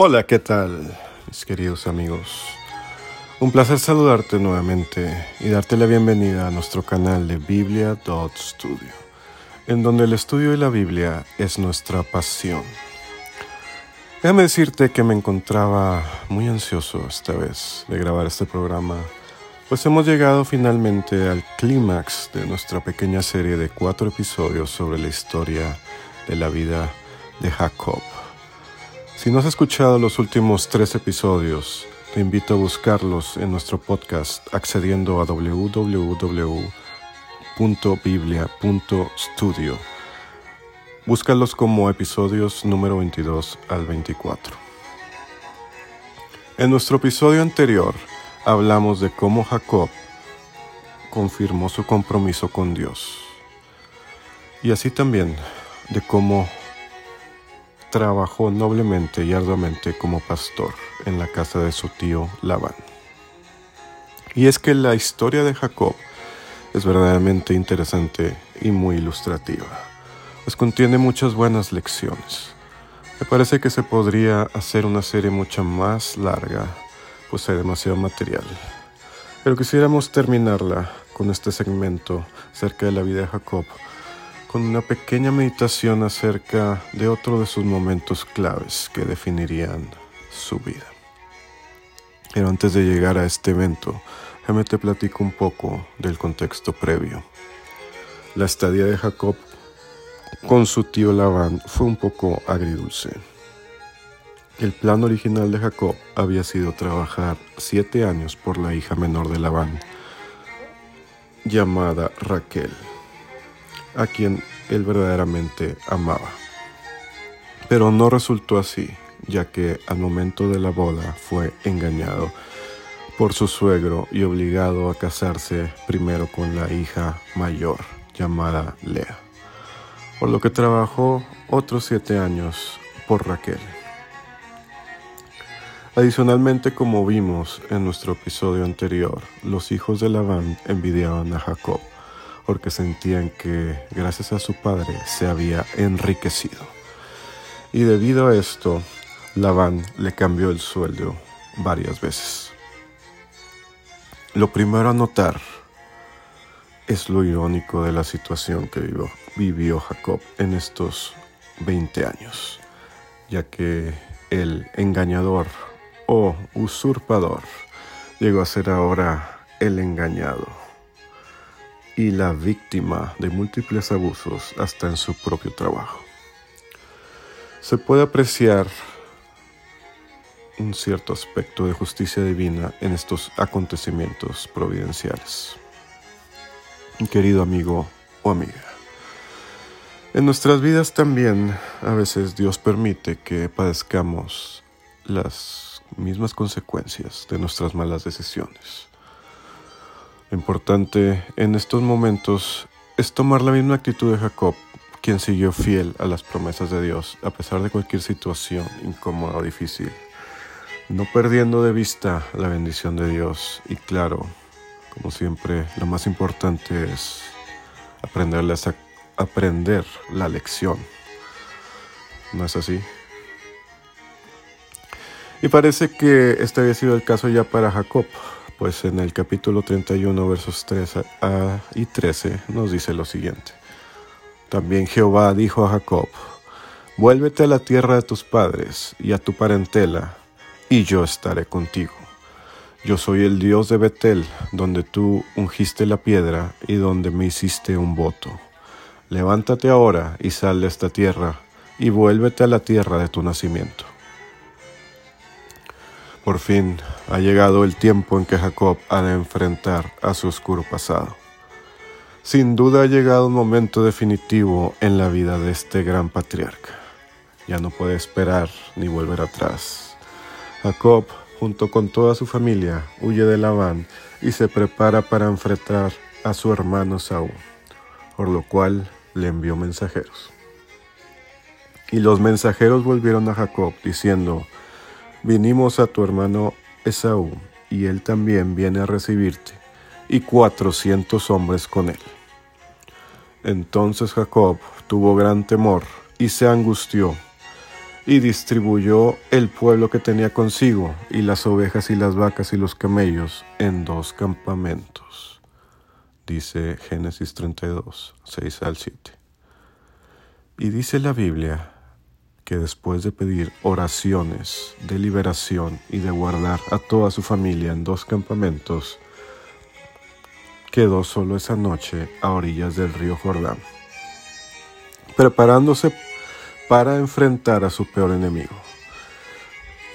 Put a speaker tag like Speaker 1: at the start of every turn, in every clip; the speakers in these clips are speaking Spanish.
Speaker 1: Hola, ¿qué tal, mis queridos amigos? Un placer saludarte nuevamente y darte la bienvenida a nuestro canal de Biblia.studio, en donde el estudio de la Biblia es nuestra pasión. Déjame decirte que me encontraba muy ansioso esta vez de grabar este programa, pues hemos llegado finalmente al clímax de nuestra pequeña serie de cuatro episodios sobre la historia de la vida de Jacob. Si no has escuchado los últimos tres episodios, te invito a buscarlos en nuestro podcast accediendo a www.biblia.studio. Búscalos como episodios número 22 al 24. En nuestro episodio anterior hablamos de cómo Jacob confirmó su compromiso con Dios y así también de cómo trabajó noblemente y arduamente como pastor en la casa de su tío Labán. Y es que la historia de Jacob es verdaderamente interesante y muy ilustrativa, pues contiene muchas buenas lecciones. Me parece que se podría hacer una serie mucho más larga, pues hay demasiado material. Pero quisiéramos terminarla con este segmento acerca de la vida de Jacob con una pequeña meditación acerca de otro de sus momentos claves que definirían su vida. Pero antes de llegar a este evento, déjame te platico un poco del contexto previo. La estadía de Jacob con su tío Labán fue un poco agridulce. El plan original de Jacob había sido trabajar siete años por la hija menor de Labán, llamada Raquel a quien él verdaderamente amaba. Pero no resultó así, ya que al momento de la boda fue engañado por su suegro y obligado a casarse primero con la hija mayor, llamada Lea, por lo que trabajó otros siete años por Raquel. Adicionalmente, como vimos en nuestro episodio anterior, los hijos de Labán envidiaban a Jacob porque sentían que gracias a su padre se había enriquecido. Y debido a esto, Labán le cambió el sueldo varias veces. Lo primero a notar es lo irónico de la situación que vivió, vivió Jacob en estos 20 años, ya que el engañador o usurpador llegó a ser ahora el engañado y la víctima de múltiples abusos hasta en su propio trabajo. Se puede apreciar un cierto aspecto de justicia divina en estos acontecimientos providenciales. Querido amigo o amiga, en nuestras vidas también a veces Dios permite que padezcamos las mismas consecuencias de nuestras malas decisiones. Lo importante en estos momentos es tomar la misma actitud de Jacob, quien siguió fiel a las promesas de Dios a pesar de cualquier situación incómoda o difícil, no perdiendo de vista la bendición de Dios y claro, como siempre, lo más importante es aprenderles a aprender la lección. ¿No es así? Y parece que este había sido el caso ya para Jacob, pues en el capítulo 31 versos 13 y 13 nos dice lo siguiente. También Jehová dijo a Jacob, vuélvete a la tierra de tus padres y a tu parentela, y yo estaré contigo. Yo soy el Dios de Betel, donde tú ungiste la piedra y donde me hiciste un voto. Levántate ahora y sal de esta tierra, y vuélvete a la tierra de tu nacimiento. Por fin ha llegado el tiempo en que Jacob ha de enfrentar a su oscuro pasado. Sin duda ha llegado un momento definitivo en la vida de este gran patriarca. Ya no puede esperar ni volver atrás. Jacob, junto con toda su familia, huye de Labán y se prepara para enfrentar a su hermano Saúl, por lo cual le envió mensajeros. Y los mensajeros volvieron a Jacob diciendo, vinimos a tu hermano Esaú, y él también viene a recibirte, y cuatrocientos hombres con él. Entonces Jacob tuvo gran temor y se angustió, y distribuyó el pueblo que tenía consigo, y las ovejas y las vacas y los camellos, en dos campamentos. Dice Génesis 32, 6 al 7. Y dice la Biblia que después de pedir oraciones de liberación y de guardar a toda su familia en dos campamentos, quedó solo esa noche a orillas del río Jordán, preparándose para enfrentar a su peor enemigo.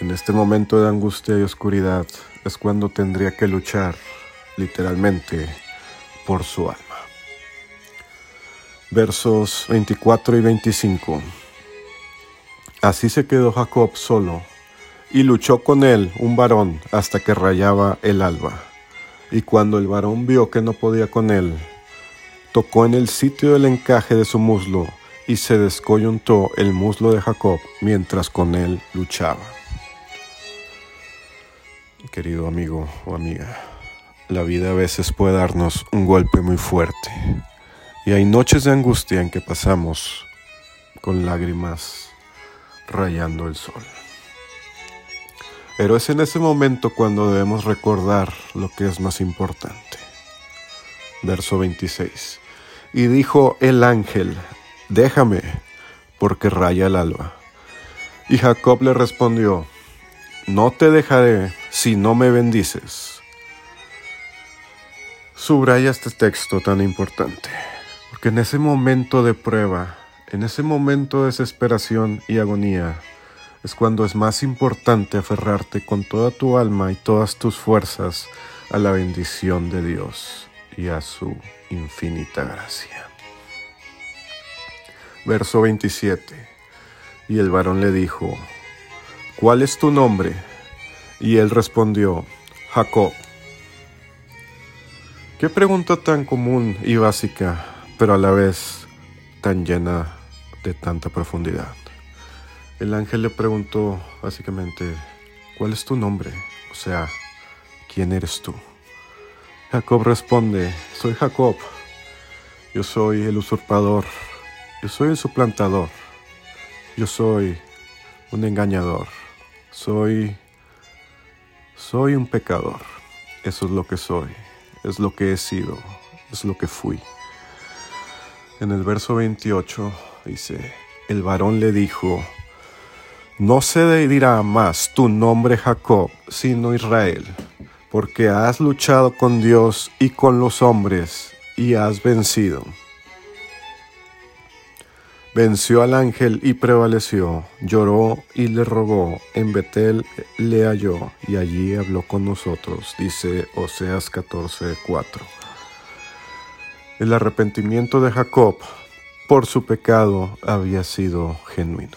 Speaker 1: En este momento de angustia y oscuridad es cuando tendría que luchar, literalmente, por su alma. Versos 24 y 25. Así se quedó Jacob solo, y luchó con él un varón hasta que rayaba el alba. Y cuando el varón vio que no podía con él, tocó en el sitio del encaje de su muslo, y se descoyuntó el muslo de Jacob mientras con él luchaba. Querido amigo o amiga, la vida a veces puede darnos un golpe muy fuerte y hay noches de angustia en que pasamos con lágrimas rayando el sol. Pero es en ese momento cuando debemos recordar lo que es más importante. Verso 26. Y dijo el ángel déjame, porque raya el alba. Y Jacob le respondió, no te dejaré si no me bendices. Subraya este texto tan importante, porque en ese momento de prueba, en ese momento de desesperación y agonía, es cuando es más importante aferrarte con toda tu alma y todas tus fuerzas a la bendición de Dios y a su infinita gracia. Verso 27. Y el varón le dijo, ¿cuál es tu nombre? Y él respondió, Jacob. Qué pregunta tan común y básica, pero a la vez tan llena de tanta profundidad. El ángel le preguntó básicamente, ¿cuál es tu nombre? O sea, ¿quién eres tú? Jacob responde, soy Jacob, yo soy el usurpador yo soy el suplantador. Yo soy un engañador. Soy soy un pecador. Eso es lo que soy. Es lo que he sido. Es lo que fui. En el verso 28 dice, el varón le dijo, no se dirá más tu nombre Jacob, sino Israel, porque has luchado con Dios y con los hombres y has vencido. Venció al ángel y prevaleció, lloró y le rogó, en Betel le halló y allí habló con nosotros, dice Oseas 14:4. El arrepentimiento de Jacob por su pecado había sido genuino,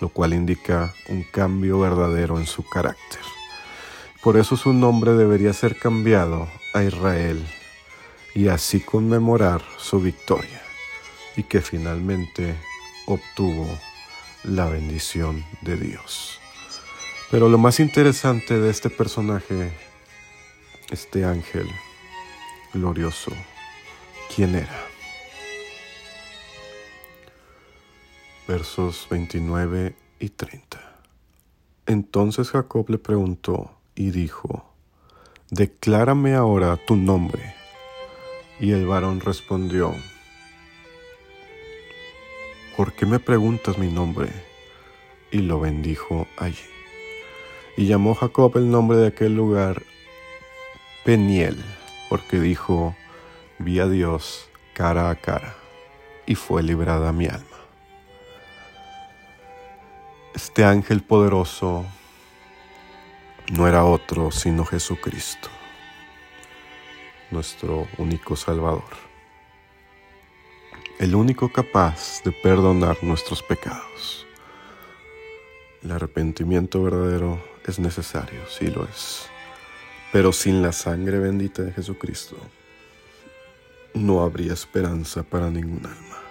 Speaker 1: lo cual indica un cambio verdadero en su carácter. Por eso su nombre debería ser cambiado a Israel y así conmemorar su victoria y que finalmente obtuvo la bendición de Dios. Pero lo más interesante de este personaje, este ángel glorioso, ¿quién era? Versos 29 y 30. Entonces Jacob le preguntó y dijo, Declárame ahora tu nombre. Y el varón respondió, ¿por qué me preguntas mi nombre? Y lo bendijo allí. Y llamó Jacob el nombre de aquel lugar Peniel, porque dijo, vi a Dios cara a cara, y fue librada mi alma. Este ángel poderoso no era otro sino Jesucristo, nuestro único Salvador el único capaz de perdonar nuestros pecados. El arrepentimiento verdadero es necesario, sí lo es, pero sin la sangre bendita de Jesucristo no habría esperanza para ningún alma.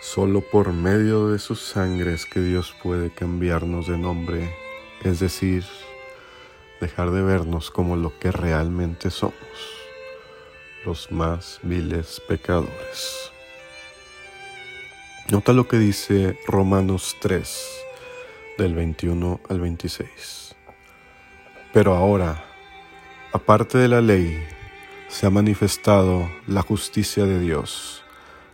Speaker 1: Solo por medio de su sangre es que Dios puede cambiarnos de nombre, es decir, dejar de vernos como lo que realmente somos, los más viles pecadores. Nota lo que dice Romanos 3, del 21 al 26. Pero ahora, aparte de la ley, se ha manifestado la justicia de Dios,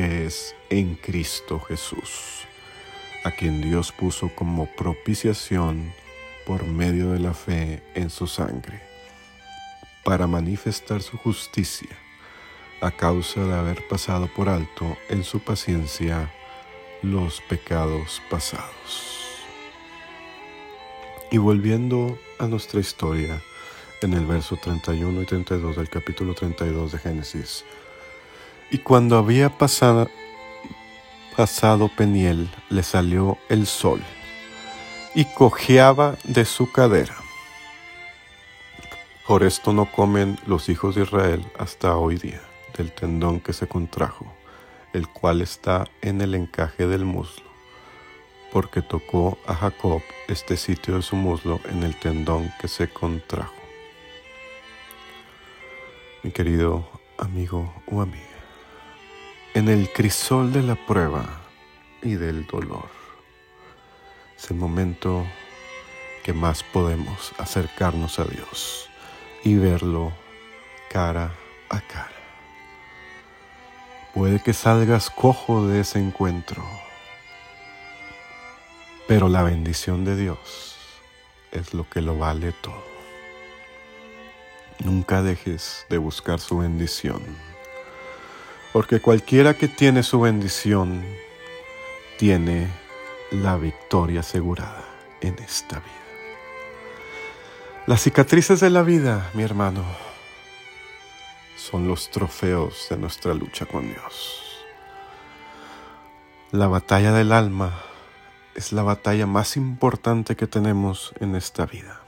Speaker 1: es en Cristo Jesús, a quien Dios puso como propiciación por medio de la fe en su sangre, para manifestar su justicia a causa de haber pasado por alto en su paciencia los pecados pasados. Y volviendo a nuestra historia, en el verso 31 y 32 del capítulo 32 de Génesis, y cuando había pasado, Peniel, le salió el sol, y cojeaba de su cadera. Por esto no comen los hijos de Israel hasta hoy día del tendón que se contrajo, el cual está en el encaje del muslo, porque tocó a Jacob este sitio de su muslo en el tendón que se contrajo. Mi querido amigo o amiga, en el crisol de la prueba y del dolor, es el momento que más podemos acercarnos a Dios y verlo cara a cara. Puede que salgas cojo de ese encuentro, pero la bendición de Dios es lo que lo vale todo. Nunca dejes de buscar su bendición, porque cualquiera que tiene su bendición tiene la victoria asegurada en esta vida. Las cicatrices de la vida, mi hermano, son los trofeos de nuestra lucha con Dios. La batalla del alma es la batalla más importante que tenemos en esta vida.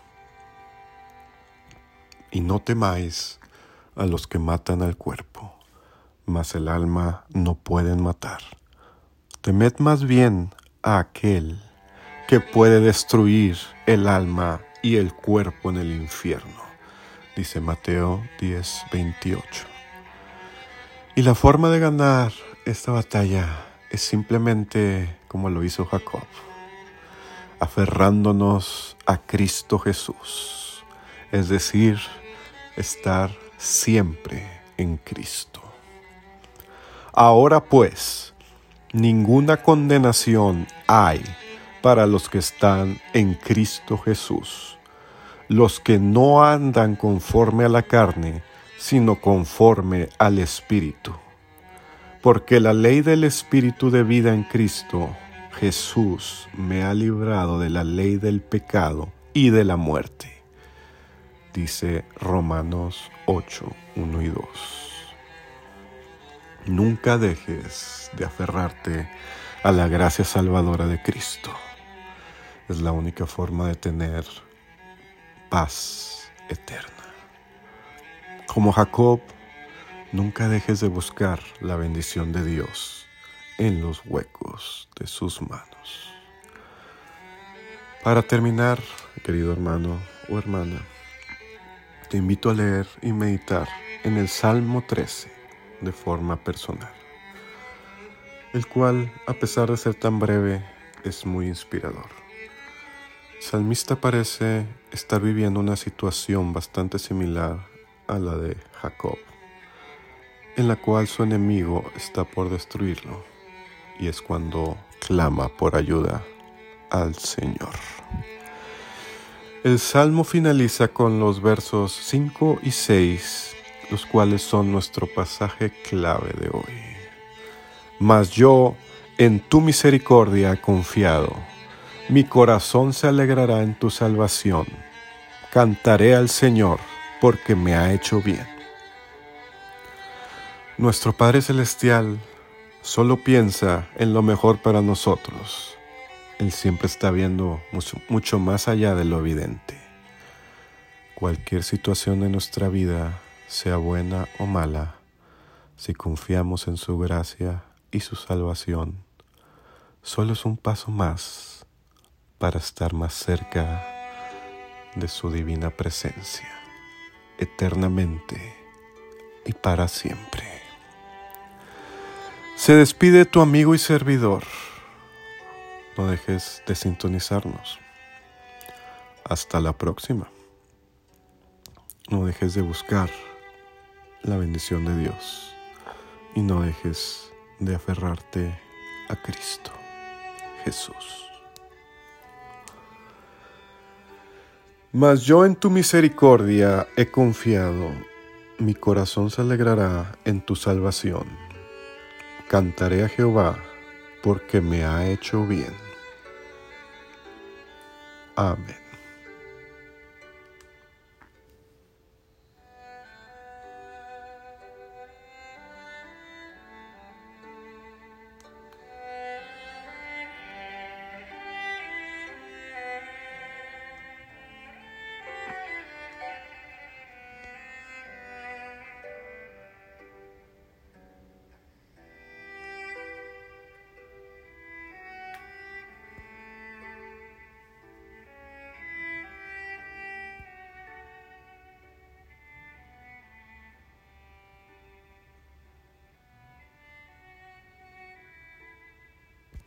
Speaker 1: Y no temáis a los que matan al cuerpo, mas el alma no pueden matar. Temed más bien a aquel que puede destruir el alma y el cuerpo en el infierno dice Mateo 10, 28. Y la forma de ganar esta batalla es simplemente como lo hizo Jacob, aferrándonos a Cristo Jesús, es decir, estar siempre en Cristo. Ahora pues, ninguna condenación hay para los que están en Cristo Jesús los que no andan conforme a la carne, sino conforme al Espíritu. Porque la ley del Espíritu de vida en Cristo Jesús me ha librado de la ley del pecado y de la muerte. Dice Romanos 8, 1 y 2. Nunca dejes de aferrarte a la gracia salvadora de Cristo. Es la única forma de tener paz eterna. Como Jacob, nunca dejes de buscar la bendición de Dios en los huecos de sus manos. Para terminar, querido hermano o hermana, te invito a leer y meditar en el Salmo 13 de forma personal, el cual, a pesar de ser tan breve, es muy inspirador salmista parece estar viviendo una situación bastante similar a la de Jacob, en la cual su enemigo está por destruirlo, y es cuando clama por ayuda al Señor. El salmo finaliza con los versos 5 y 6, los cuales son nuestro pasaje clave de hoy. Mas yo en tu misericordia he confiado mi corazón se alegrará en tu salvación. Cantaré al Señor porque me ha hecho bien. Nuestro Padre Celestial solo piensa en lo mejor para nosotros Él siempre está viendo mucho, mucho más allá de lo evidente. Cualquier situación de nuestra vida, sea buena o mala, si confiamos en su gracia y su salvación, solo es un paso más para estar más cerca de su divina presencia, eternamente y para siempre. Se despide tu amigo y servidor. No dejes de sintonizarnos. Hasta la próxima. No dejes de buscar la bendición de Dios y no dejes de aferrarte a Cristo, Jesús. Mas yo en tu misericordia he confiado, mi corazón se alegrará en tu salvación. Cantaré a Jehová porque me ha hecho bien. Amén.